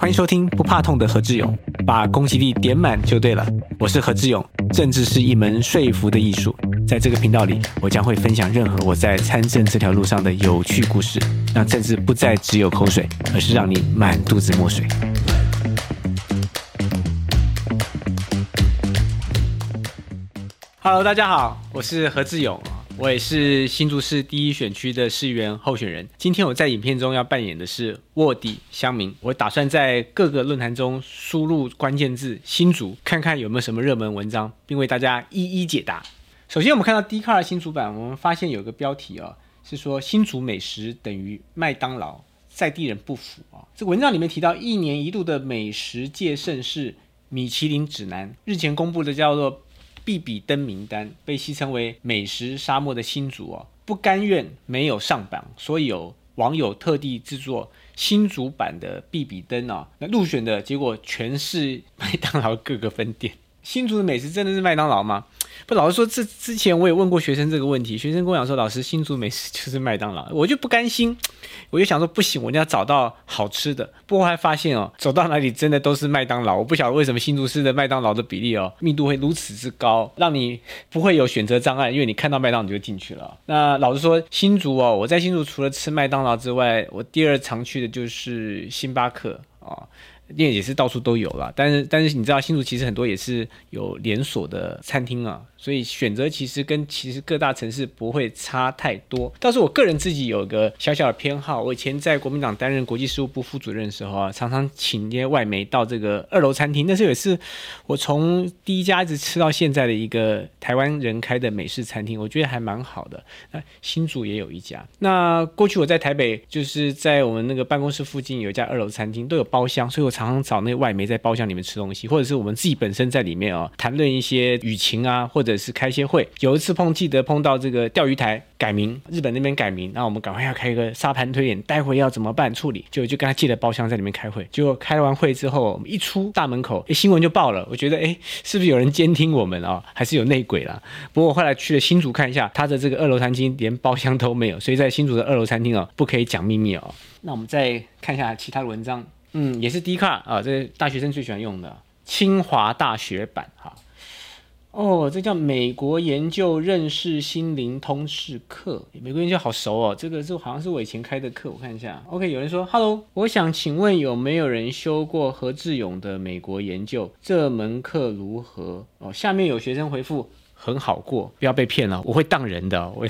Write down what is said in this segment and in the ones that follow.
欢迎收听不怕痛的何志勇，把攻击力点满就对了。我是何志勇，政治是一门说服的艺术。在这个频道里，我将会分享任何我在参政这条路上的有趣故事，让政治不再只有口水，而是让你满肚子墨水。Hello，大家好，我是何志勇。我也是新竹市第一选区的市议员候选人。今天我在影片中要扮演的是卧底乡民。我打算在各个论坛中输入关键字“新竹”，看看有没有什么热门文章，并为大家一一解答。首先，我们看到 d 卡 c a r 新竹版，我们发现有个标题哦，是说新竹美食等于麦当劳，在地人不服啊。这文章里面提到，一年一度的美食界盛事——米其林指南，日前公布的叫做。必比登名单被戏称为美食沙漠的新竹哦，不甘愿没有上榜，所以有网友特地制作新竹版的必比登哦。那入选的结果全是麦当劳各个分店。新竹的美食真的是麦当劳吗？不，老师说这之前我也问过学生这个问题，学生跟我讲说，老师新竹美食就是麦当劳，我就不甘心，我就想说不行，我一定要找到好吃的。不过还发现哦，走到哪里真的都是麦当劳，我不晓得为什么新竹市的麦当劳的比例哦密度会如此之高，让你不会有选择障碍，因为你看到麦当劳你就进去了。那老实说，新竹哦，我在新竹除了吃麦当劳之外，我第二常去的就是星巴克啊。店也是到处都有了，但是但是你知道新竹其实很多也是有连锁的餐厅啊。所以选择其实跟其实各大城市不会差太多，倒是我个人自己有个小小的偏好。我以前在国民党担任国际事务部副主任的时候啊，常常请一些外媒到这个二楼餐厅。那时候也是我从第一家一直吃到现在的一个台湾人开的美式餐厅，我觉得还蛮好的。那新竹也有一家。那过去我在台北就是在我们那个办公室附近有一家二楼餐厅，都有包厢，所以我常常找那个外媒在包厢里面吃东西，或者是我们自己本身在里面啊谈论一些舆情啊，或者。或者是开些会，有一次碰记得碰到这个钓鱼台改名，日本那边改名，那我们赶快要开一个沙盘推演，待会要怎么办处理，就就跟他借了包厢在里面开会。结果开完会之后，我们一出大门口，诶新闻就爆了。我觉得，哎，是不是有人监听我们啊？还是有内鬼了？不过我后来去了新竹看一下，他的这个二楼餐厅连包厢都没有，所以在新竹的二楼餐厅哦，不可以讲秘密哦。那我们再看一下其他的文章，嗯，也是 D 卡啊，这是大学生最喜欢用的清华大学版哈。哦，这叫美国研究认识心灵通识课。美国研究好熟哦，这个是好像是我以前开的课，我看一下。OK，有人说，Hello，我想请问有没有人修过何志勇的美国研究这门课如何？哦，下面有学生回复很好过，不要被骗了，我会当人的，我。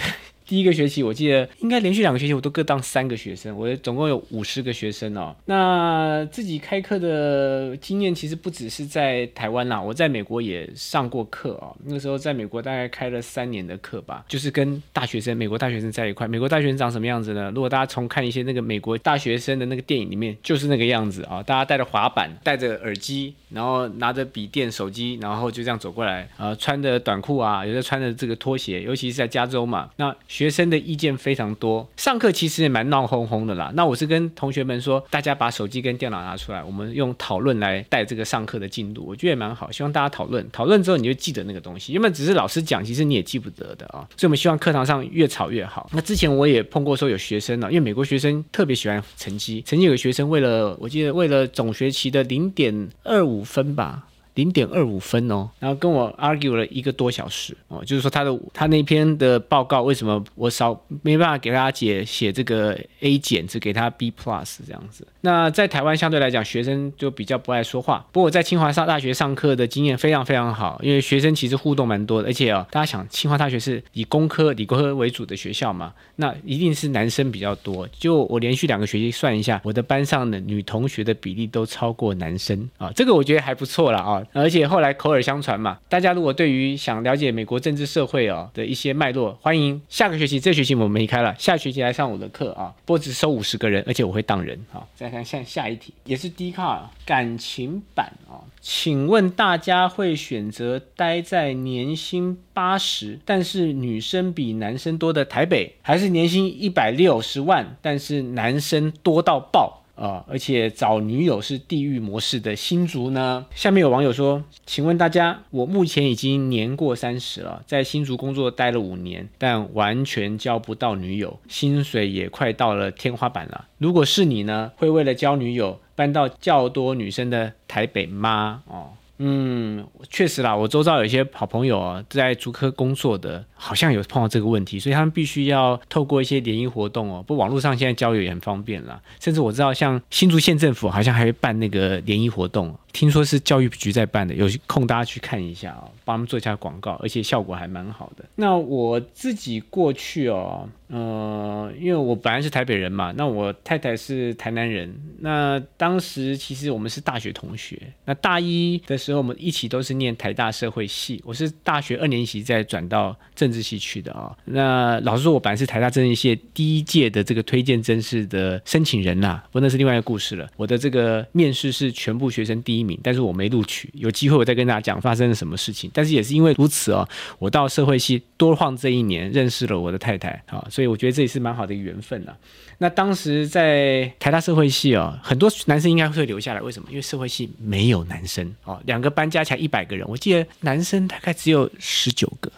第一个学期，我记得应该连续两个学期，我都各当三个学生，我总共有五十个学生哦。那自己开课的经验其实不只是在台湾啦，我在美国也上过课哦。那个时候在美国大概开了三年的课吧，就是跟大学生、美国大学生在一块。美国大学生长什么样子呢？如果大家重看一些那个美国大学生的那个电影里面，就是那个样子啊。大家带着滑板，戴着耳机，然后拿着笔电、手机，然后就这样走过来啊，穿着短裤啊，有的穿着这个拖鞋，尤其是在加州嘛，那。学生的意见非常多，上课其实也蛮闹哄哄的啦。那我是跟同学们说，大家把手机跟电脑拿出来，我们用讨论来带这个上课的进度，我觉得也蛮好。希望大家讨论，讨论之后你就记得那个东西，因为只是老师讲，其实你也记不得的啊。所以我们希望课堂上越吵越好。那之前我也碰过说有学生呢，因为美国学生特别喜欢成绩，曾经有个学生为了，我记得为了总学期的零点二五分吧。零点二五分哦，然后跟我 argue 了一个多小时哦，就是说他的他那篇的报告为什么我少没办法给他解写这个 A 减，只给他 B plus 这样子。那在台湾相对来讲，学生就比较不爱说话。不过我在清华上大学上课的经验非常非常好，因为学生其实互动蛮多的，而且哦，大家想清华大学是以工科、理工科为主的学校嘛，那一定是男生比较多。就我连续两个学期算一下，我的班上的女同学的比例都超过男生啊，这个我觉得还不错了啊。而且后来口耳相传嘛，大家如果对于想了解美国政治社会哦的一些脉络，欢迎下个学期这学期我们离开了，下学期来上我的课啊，不只收五十个人，而且我会当人啊。再看下下一题，也是低卡感情版啊，请问大家会选择待在年薪八十，但是女生比男生多的台北，还是年薪一百六十万，但是男生多到爆？啊，而且找女友是地狱模式的新竹呢。下面有网友说，请问大家，我目前已经年过三十了，在新竹工作待了五年，但完全交不到女友，薪水也快到了天花板了。如果是你呢，会为了交女友搬到较多女生的台北吗？哦。嗯，确实啦，我周遭有一些好朋友啊，在竹科工作的，好像有碰到这个问题，所以他们必须要透过一些联谊活动哦。不，网络上现在交友也很方便啦，甚至我知道像新竹县政府好像还会办那个联谊活动，听说是教育局在办的，有空大家去看一下啊，帮他们做一下广告，而且效果还蛮好的。那我自己过去哦。呃，因为我本来是台北人嘛，那我太太是台南人。那当时其实我们是大学同学。那大一的时候，我们一起都是念台大社会系。我是大学二年级再转到政治系去的啊。那老实说，我本来是台大政治系第一届的这个推荐真试的申请人呐。不，那是另外一个故事了。我的这个面试是全部学生第一但是我没录取。有机会我再跟大家讲发生了什么事情。但是也是因为如此哦，我到社会系多晃这一年，认识了我的太太啊。所以我觉得这也是蛮好的缘分呐。那当时在台大社会系哦，很多男生应该会留下来，为什么？因为社会系没有男生哦，两个班加起来一百个人，我记得男生大概只有十九个，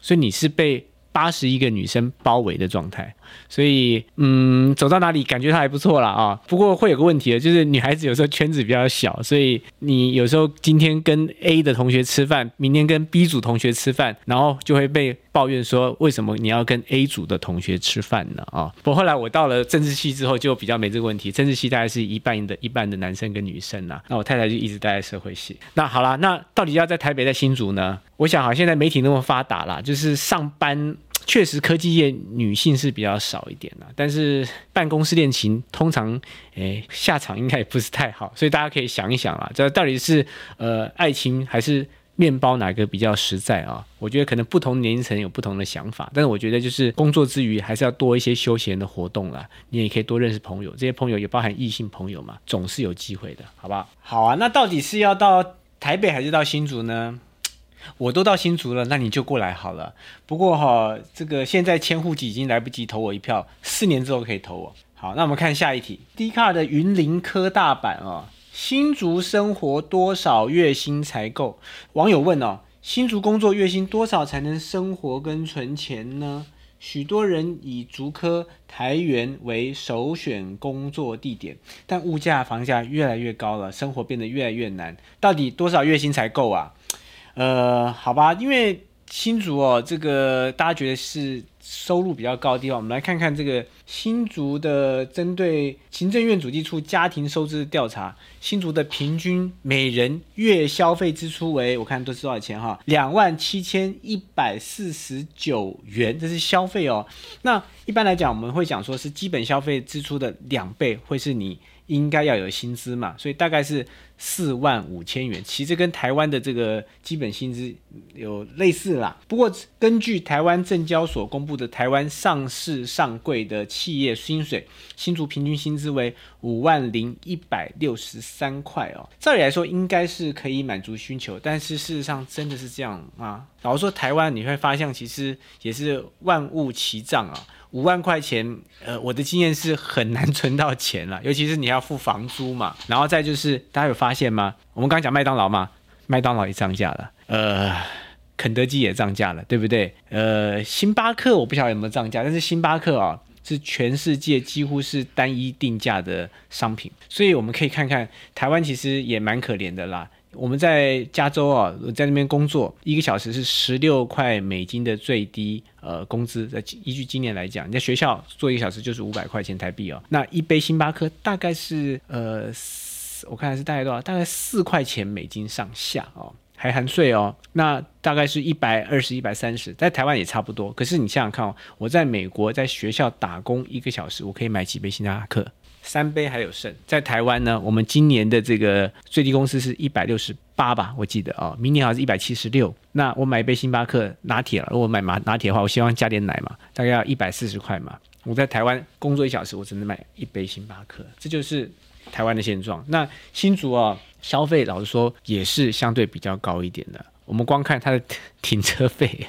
所以你是被八十一个女生包围的状态。所以，嗯，走到哪里感觉他还不错了啊。不过会有个问题的，就是女孩子有时候圈子比较小，所以你有时候今天跟 A 的同学吃饭，明天跟 B 组同学吃饭，然后就会被抱怨说，为什么你要跟 A 组的同学吃饭呢？啊，不过后来我到了政治系之后，就比较没这个问题。政治系大概是一半的一半的男生跟女生呐。那我太太就一直待在社会系。那好了，那到底要在台北在新竹呢？我想好，现在媒体那么发达啦，就是上班。确实，科技业女性是比较少一点的，但是办公室恋情通常，诶下场应该也不是太好，所以大家可以想一想啊，这到底是呃爱情还是面包哪个比较实在啊？我觉得可能不同年龄层有不同的想法，但是我觉得就是工作之余还是要多一些休闲的活动啦，你也可以多认识朋友，这些朋友也包含异性朋友嘛，总是有机会的，好不好？好啊，那到底是要到台北还是到新竹呢？我都到新竹了，那你就过来好了。不过哈，这个现在迁户籍已经来不及投我一票，四年之后可以投我。好，那我们看下一题，D 卡的云林科大版啊，新竹生活多少月薪才够？网友问哦，新竹工作月薪多少才能生活跟存钱呢？许多人以竹科、台园为首选工作地点，但物价、房价越来越高了，生活变得越来越难。到底多少月薪才够啊？呃，好吧，因为新竹哦，这个大家觉得是收入比较高的地方，我们来看看这个新竹的针对行政院主计处家庭收支调查，新竹的平均每人月消费支出为，我看都是多少钱哈，两万七千一百四十九元，这是消费哦。那一般来讲，我们会讲说是基本消费支出的两倍，会是你。应该要有薪资嘛，所以大概是四万五千元，其实跟台湾的这个基本薪资有类似啦。不过根据台湾证交所公布的台湾上市上柜的企业薪水，新竹平均薪资为五万零一百六十三块哦。照理来说应该是可以满足需求，但是事实上真的是这样吗？老实说，台湾你会发现其实也是万物齐涨啊。五万块钱，呃，我的经验是很难 存到钱了，尤其是你要付房租嘛。然后再就是，大家有发现吗？我们刚刚讲麦当劳嘛，麦当劳也涨价了，呃，肯德基也涨价了，对不对？呃，星巴克我不晓得有没有涨价，但是星巴克啊是全世界几乎是单一定价的商品，所以我们可以看看台湾其实也蛮可怜的啦。我们在加州啊，在那边工作，一个小时是十六块美金的最低呃工资。在依据今年来讲，你在学校做一个小时就是五百块钱台币哦。那一杯星巴克大概是呃，我看是大概多少？大概四块钱美金上下哦，还含税哦。那大概是一百二十一百三十，在台湾也差不多。可是你想想看哦，我在美国在学校打工一个小时，我可以买几杯星巴克？三杯还有剩，在台湾呢，我们今年的这个最低工资是一百六十八吧，我记得哦，明年好像是一百七十六。那我买一杯星巴克拿铁了，如果买拿拿铁的话，我希望加点奶嘛，大概要一百四十块嘛。我在台湾工作一小时，我只能买一杯星巴克，这就是台湾的现状。那新竹啊，消费老实说也是相对比较高一点的。我们光看它的停车费，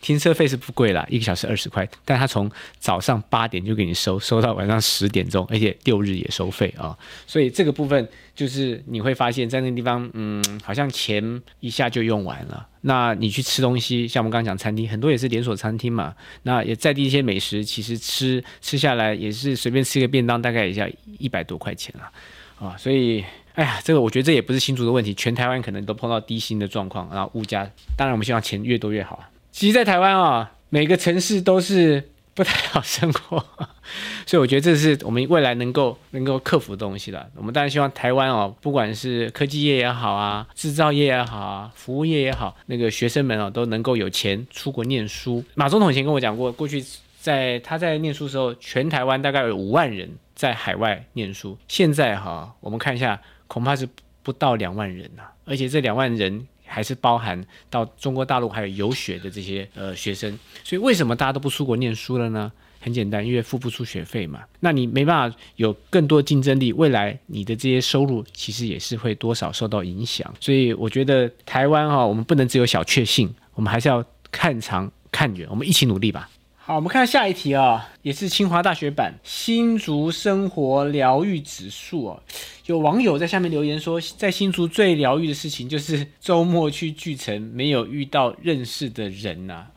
停车费是不贵啦，一个小时二十块，但他从早上八点就给你收，收到晚上十点钟，而且六日也收费啊，所以这个部分就是你会发现在那个地方，嗯，好像钱一下就用完了。那你去吃东西，像我们刚刚讲餐厅，很多也是连锁餐厅嘛，那也在地一些美食，其实吃吃下来也是随便吃一个便当，大概也要一百多块钱了啊，所以。哎呀，这个我觉得这也不是新竹的问题，全台湾可能都碰到低薪的状况，然后物价，当然我们希望钱越多越好。其实，在台湾啊，每个城市都是不太好生活，所以我觉得这是我们未来能够能够克服的东西了。我们当然希望台湾哦，不管是科技业也好啊，制造业也好啊，服务业也好，那个学生们哦都能够有钱出国念书。马总统以前跟我讲过，过去在他在念书的时候，全台湾大概有五万人在海外念书。现在哈，我们看一下。恐怕是不到两万人呐，而且这两万人还是包含到中国大陆还有游学的这些呃学生，所以为什么大家都不出国念书了呢？很简单，因为付不出学费嘛，那你没办法有更多竞争力，未来你的这些收入其实也是会多少受到影响。所以我觉得台湾哈，我们不能只有小确幸，我们还是要看长看远，我们一起努力吧。好，我们看下一题啊，也是清华大学版新竹生活疗愈指数哦。有网友在下面留言说，在新竹最疗愈的事情就是周末去巨城，没有遇到认识的人呐。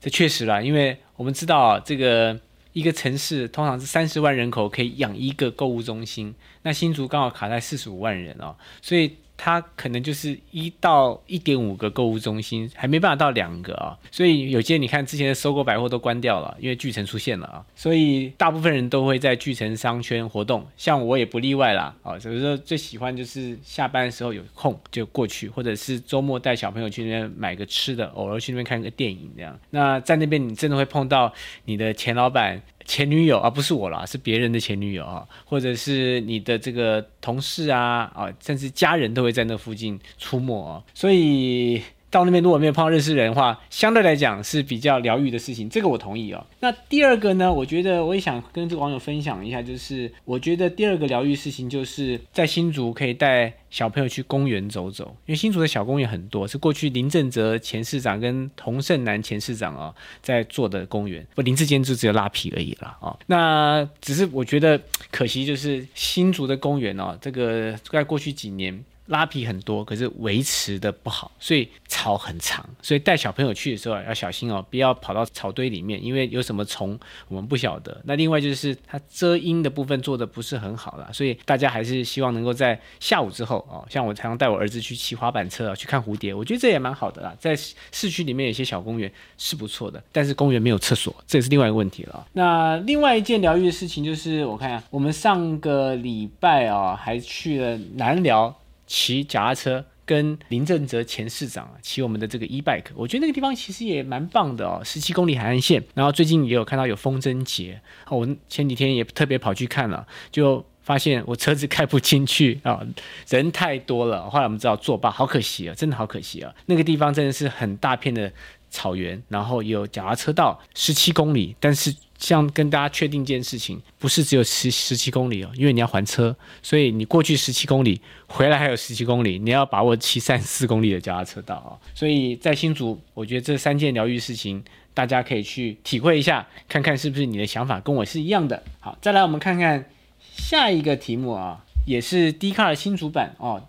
这确实啦，因为我们知道啊，这个一个城市通常是三十万人口可以养一个购物中心，那新竹刚好卡在四十五万人哦，所以。它可能就是一到一点五个购物中心，还没办法到两个啊，所以有些你看之前的搜狗百货都关掉了，因为巨城出现了啊，所以大部分人都会在巨城商圈活动，像我也不例外啦啊，所以说最喜欢就是下班的时候有空就过去，或者是周末带小朋友去那边买个吃的，偶尔去那边看个电影这样。那在那边你真的会碰到你的前老板。前女友啊，不是我啦，是别人的前女友啊，或者是你的这个同事啊，啊，甚至家人都会在那附近出没啊，所以。到那边如果没有碰到认识人的话，相对来讲是比较疗愈的事情，这个我同意哦。那第二个呢，我觉得我也想跟这个网友分享一下，就是我觉得第二个疗愈事情就是在新竹可以带小朋友去公园走走，因为新竹的小公园很多，是过去林正泽前市长跟童胜男前市长啊在做的公园，不林志坚就只有拉皮而已了啊。那只是我觉得可惜就是新竹的公园哦，这个在过去几年。拉皮很多，可是维持的不好，所以草很长，所以带小朋友去的时候要小心哦，不要跑到草堆里面，因为有什么虫我们不晓得。那另外就是它遮阴的部分做的不是很好啦，所以大家还是希望能够在下午之后哦，像我常常带我儿子去骑滑板车啊，去看蝴蝶，我觉得这也蛮好的啦。在市区里面有些小公园是不错的，但是公园没有厕所，这也是另外一个问题了。那另外一件疗愈的事情就是，我看下，我们上个礼拜啊还去了南寮。骑脚踏车跟林正泽前市长啊骑我们的这个 e bike，我觉得那个地方其实也蛮棒的哦，十七公里海岸线。然后最近也有看到有风筝节，我前几天也特别跑去看了，就发现我车子开不进去啊，人太多了。后来我们知道作罢，好可惜啊，真的好可惜啊。那个地方真的是很大片的草原，然后有脚踏车道，十七公里，但是。像跟大家确定一件事情，不是只有十十七公里哦，因为你要还车，所以你过去十七公里，回来还有十七公里，你要把握骑三四公里的脚踏车道啊。所以在新竹，我觉得这三件疗愈事情，大家可以去体会一下，看看是不是你的想法跟我是一样的。好，再来我们看看下一个题目啊，也是低卡的新竹版哦。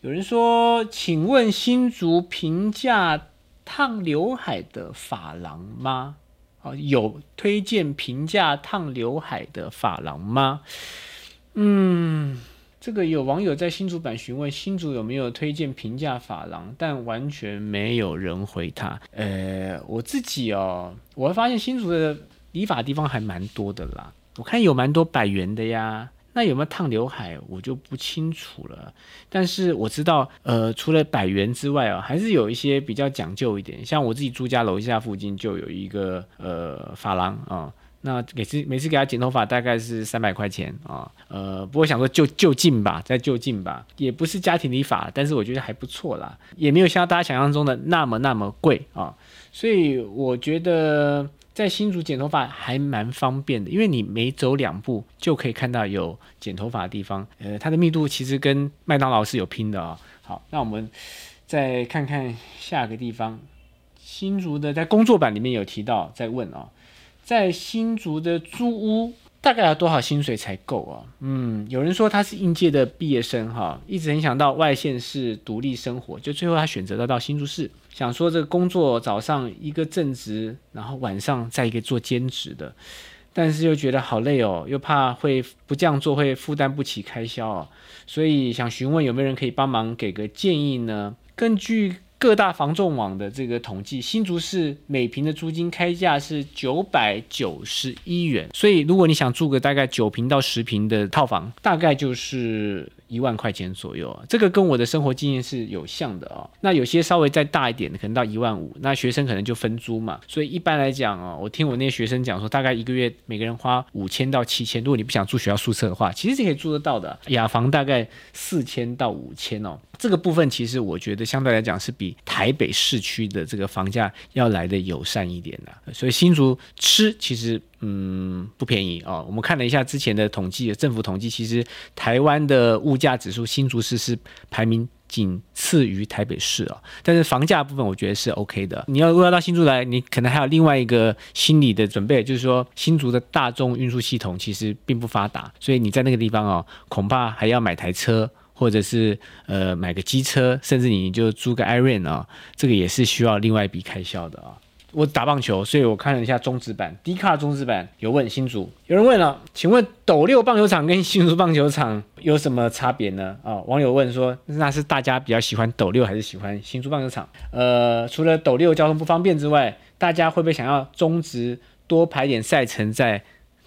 有人说，请问新竹平价烫刘海的发廊吗？啊，有推荐平价烫刘海的发廊吗？嗯，这个有网友在新竹版询问新竹有没有推荐平价发廊，但完全没有人回他。呃，我自己哦，我发现新竹的理发地方还蛮多的啦，我看有蛮多百元的呀。那有没有烫刘海，我就不清楚了。但是我知道，呃，除了百元之外啊，还是有一些比较讲究一点。像我自己住家楼下附近就有一个呃发廊啊，那每次每次给他剪头发大概是三百块钱啊，呃，不过想说就就近吧，在就近吧，也不是家庭理发，但是我觉得还不错啦，也没有像大家想象中的那么那么贵啊，所以我觉得。在新竹剪头发还蛮方便的，因为你每走两步就可以看到有剪头发的地方。呃，它的密度其实跟麦当劳是有拼的啊。好，那我们再看看下个地方，新竹的在工作版里面有提到，在问啊，在新竹的租屋大概要多少薪水才够啊？嗯，有人说他是应届的毕业生哈，一直很想到外县市独立生活，就最后他选择了到新竹市，想说这个工作早上一个正职，然后晚上再一个做兼职的。但是又觉得好累哦，又怕会不这样做会负担不起开销哦，所以想询问有没有人可以帮忙给个建议呢？根据各大房仲网的这个统计，新竹市每平的租金开价是九百九十一元，所以如果你想住个大概九平到十平的套房，大概就是。一万块钱左右啊，这个跟我的生活经验是有像的啊。那有些稍微再大一点的，可能到一万五。那学生可能就分租嘛，所以一般来讲啊，我听我那些学生讲说，大概一个月每个人花五千到七千。如果你不想住学校宿舍的话，其实是可以住得到的。雅房大概四千到五千哦。这个部分其实我觉得相对来讲是比台北市区的这个房价要来的友善一点的。所以新竹吃其实。嗯，不便宜哦。我们看了一下之前的统计，政府统计，其实台湾的物价指数，新竹市是排名仅次于台北市哦。但是房价部分，我觉得是 OK 的。你要如果要到新竹来，你可能还有另外一个心理的准备，就是说新竹的大众运输系统其实并不发达，所以你在那个地方哦，恐怕还要买台车，或者是呃买个机车，甚至你就租个 Iron 啊，这个也是需要另外一笔开销的啊。我打棒球，所以我看了一下中职版，低卡中职版有问新竹，有人问了，请问斗六棒球场跟新竹棒球场有什么差别呢？啊，网友问说，那是大家比较喜欢斗六还是喜欢新竹棒球场？呃，除了斗六交通不方便之外，大家会不会想要中职多排点赛程在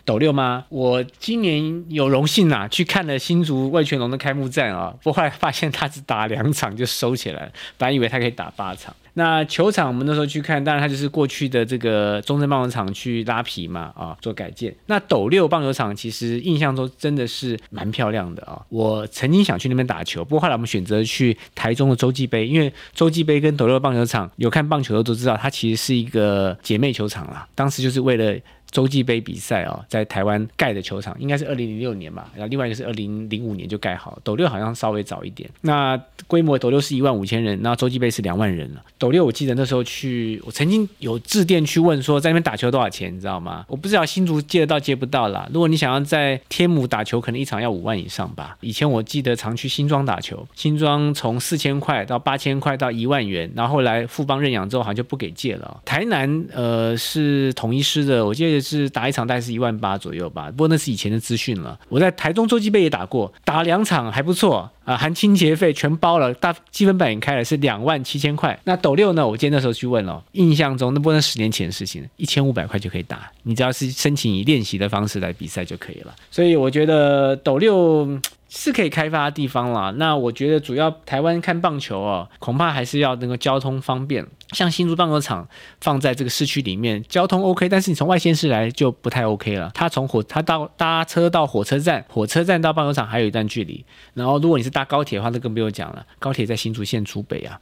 斗六吗？我今年有荣幸啊，去看了新竹魏全龙的开幕战啊，不过后来发现他只打两场就收起来了，本来以为他可以打八场。那球场我们那时候去看，当然它就是过去的这个中正棒球场去拉皮嘛，啊，做改建。那斗六棒球场其实印象中真的是蛮漂亮的啊，我曾经想去那边打球，不过后来我们选择去台中的洲际杯，因为洲际杯跟斗六棒球场有看棒球的都知道，它其实是一个姐妹球场啦。当时就是为了。洲际杯比赛哦，在台湾盖的球场应该是二零零六年吧，然后另外一个是二零零五年就盖好。斗六好像稍微早一点，那规模斗六是一万五千人，那洲际杯是两万人了。斗六我记得那时候去，我曾经有致电去问说在那边打球多少钱，你知道吗？我不知道新竹借得到借不到啦。如果你想要在天母打球，可能一场要五万以上吧。以前我记得常去新庄打球，新庄从四千块到八千块到一万元，然后后来富邦认养之后好像就不给借了。台南呃是统一师的，我记得。是打一场大概是一万八左右吧，不过那是以前的资讯了。我在台中洲际杯也打过，打两场还不错啊，含清洁费全包了，大基本版也开了，是两万七千块。那斗六呢？我今天那时候去问了，印象中那不能十年前的事情，一千五百块就可以打，你只要是申请以练习的方式来比赛就可以了。所以我觉得斗六。是可以开发的地方啦。那我觉得主要台湾看棒球哦，恐怕还是要那个交通方便。像新竹棒球场放在这个市区里面，交通 OK，但是你从外县市来就不太 OK 了。它从火，它到搭车到火车站，火车站到棒球场还有一段距离。然后如果你是搭高铁的话，那更不用讲了，高铁在新竹县出北啊。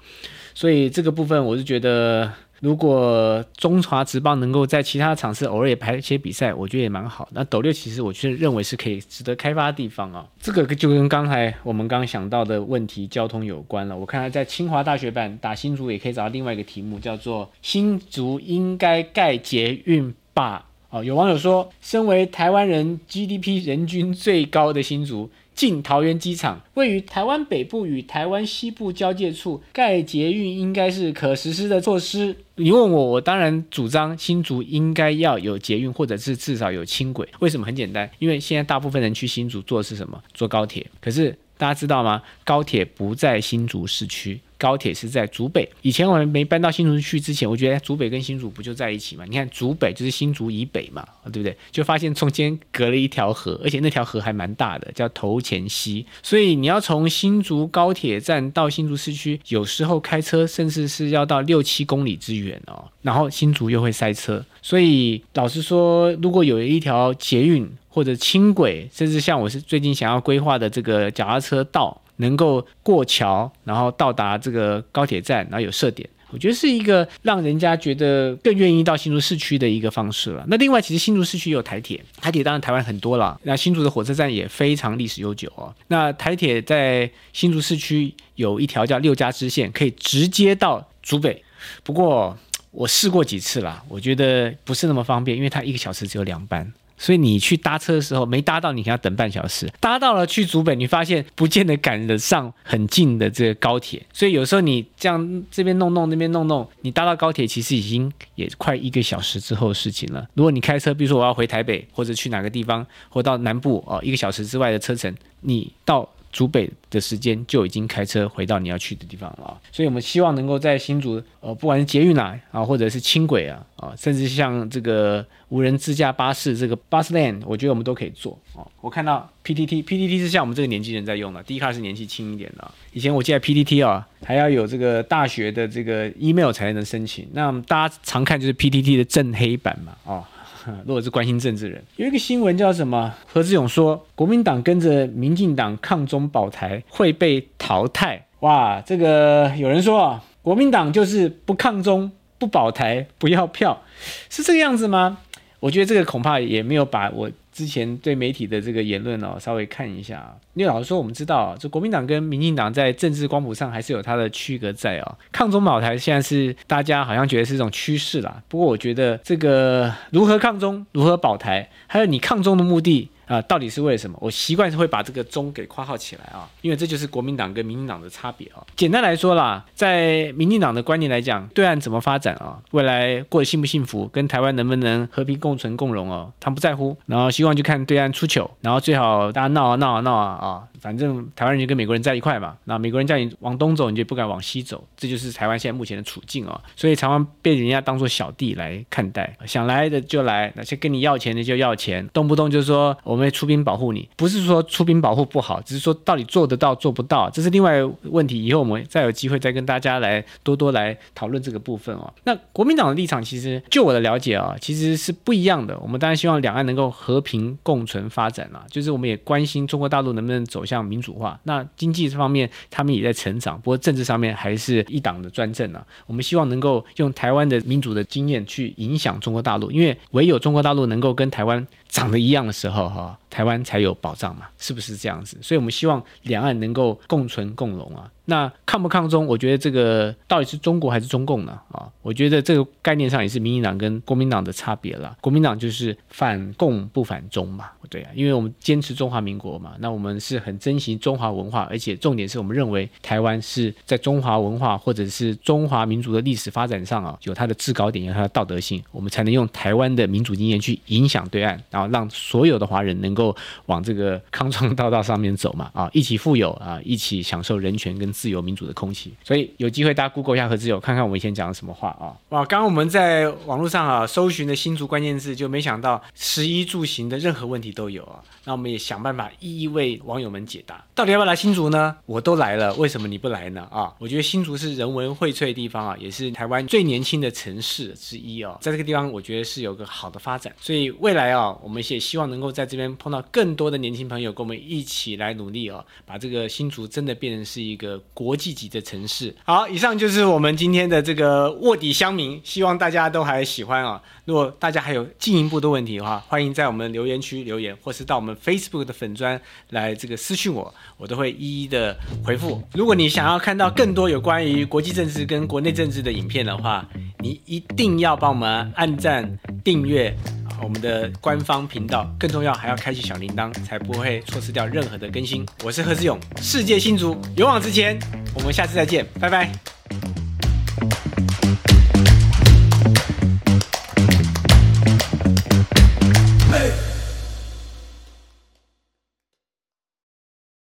所以这个部分我是觉得。如果中华职棒能够在其他场次偶尔也排一些比赛，我觉得也蛮好。那斗六其实我却认为是可以值得开发的地方啊。这个就跟刚才我们刚想到的问题交通有关了。我看他在清华大学版打新竹也可以找到另外一个题目，叫做新竹应该盖捷运吧？哦，有网友说，身为台湾人 GDP 人均最高的新竹。进桃园机场，位于台湾北部与台湾西部交界处，盖捷运应该是可实施的措施。你问我，我当然主张新竹应该要有捷运，或者是至少有轻轨。为什么？很简单，因为现在大部分人去新竹坐是什么？坐高铁。可是大家知道吗？高铁不在新竹市区。高铁是在竹北，以前我们没搬到新竹去之前，我觉得竹北跟新竹不就在一起嘛？你看竹北就是新竹以北嘛，对不对？就发现中间隔了一条河，而且那条河还蛮大的，叫头前溪。所以你要从新竹高铁站到新竹市区，有时候开车甚至是要到六七公里之远哦。然后新竹又会塞车，所以老实说，如果有一条捷运或者轻轨，甚至像我是最近想要规划的这个脚踏车道。能够过桥，然后到达这个高铁站，然后有设点，我觉得是一个让人家觉得更愿意到新竹市区的一个方式了。那另外，其实新竹市区有台铁，台铁当然台湾很多了。那新竹的火车站也非常历史悠久哦。那台铁在新竹市区有一条叫六家支线，可以直接到竹北。不过我试过几次啦，我觉得不是那么方便，因为它一个小时只有两班。所以你去搭车的时候没搭到，你还要等半小时；搭到了去竹北，你发现不见得赶得上很近的这个高铁。所以有时候你这样这边弄弄那边弄弄，你搭到高铁其实已经也快一个小时之后的事情了。如果你开车，比如说我要回台北或者去哪个地方，或到南部哦，一个小时之外的车程，你到。竹北的时间就已经开车回到你要去的地方了，所以我们希望能够在新竹，呃，不管是捷运啊，啊，或者是轻轨啊，啊，甚至像这个无人自驾巴士，这个 Bus Lane，我觉得我们都可以做啊。我看到 PTT，PTT 是像我们这个年纪人在用的，第一卡是年纪轻一点的。以前我记得 PTT 啊，还要有这个大学的这个 email 才能申请。那大家常看就是 PTT 的正黑板嘛，哦。如果是关心政治人，有一个新闻叫什么？何志勇说，国民党跟着民进党抗中保台会被淘汰。哇，这个有人说啊，国民党就是不抗中、不保台、不要票，是这个样子吗？我觉得这个恐怕也没有把我。之前对媒体的这个言论哦，稍微看一下。因为老实说，我们知道，这国民党跟民进党在政治光谱上还是有它的区隔在哦。抗中保台现在是大家好像觉得是一种趋势啦。不过我觉得这个如何抗中，如何保台，还有你抗中的目的。啊，到底是为什么？我习惯是会把这个“中”给括号起来啊，因为这就是国民党跟民进党的差别啊。简单来说啦，在民进党的观念来讲，对岸怎么发展啊，未来过得幸不幸福，跟台湾能不能和平共存共荣哦，他不在乎。然后希望就看对岸出糗，然后最好大家闹啊闹啊闹啊啊。反正台湾人就跟美国人在一块嘛，那美国人叫你往东走，你就不敢往西走，这就是台湾现在目前的处境啊。所以台湾被人家当做小弟来看待，想来的就来，那些跟你要钱的就要钱，动不动就说我们出兵保护你，不是说出兵保护不好，只是说到底做得到做不到，这是另外问题。以后我们再有机会再跟大家来多多来讨论这个部分哦。那国民党的立场其实就我的了解啊，其实是不一样的。我们当然希望两岸能够和平共存发展啊，就是我们也关心中国大陆能不能走向。向民主化，那经济这方面他们也在成长，不过政治上面还是一党的专政啊。我们希望能够用台湾的民主的经验去影响中国大陆，因为唯有中国大陆能够跟台湾长得一样的时候，哈。台湾才有保障嘛，是不是这样子？所以我们希望两岸能够共存共荣啊。那抗不抗中，我觉得这个到底是中国还是中共呢？啊，我觉得这个概念上也是民进党跟国民党的差别了。国民党就是反共不反中嘛，对啊，因为我们坚持中华民国嘛，那我们是很珍惜中华文化，而且重点是我们认为台湾是在中华文化或者是中华民族的历史发展上啊，有它的制高点，有它的道德性，我们才能用台湾的民主经验去影响对岸，然后让所有的华人能够。往这个康庄大道上面走嘛，啊，一起富有啊，一起享受人权跟自由民主的空气。所以有机会大家 Google 一下何志友，看看我们以前讲的什么话啊。哇，刚刚我们在网络上啊搜寻的新竹关键字，就没想到食衣住行的任何问题都有啊。那我们也想办法一一为网友们解答。到底要不要来新竹呢？我都来了，为什么你不来呢？啊，我觉得新竹是人文荟萃的地方啊，也是台湾最年轻的城市之一哦。在这个地方，我觉得是有个好的发展。所以未来啊，我我们也希望能够在这边碰到更。多的年轻朋友跟我们一起来努力哦，把这个新竹真的变成是一个国际级的城市。好，以上就是我们今天的这个卧底乡民，希望大家都还喜欢啊。如果大家还有进一步的问题的话，欢迎在我们留言区留言，或是到我们 Facebook 的粉砖来这个私讯我，我都会一一的回复。如果你想要看到更多有关于国际政治跟国内政治的影片的话，你一定要帮我们按赞订阅。我们的官方频道，更重要还要开启小铃铛，才不会错失掉任何的更新。我是何志勇，世界新竹勇往直前，我们下次再见，拜拜。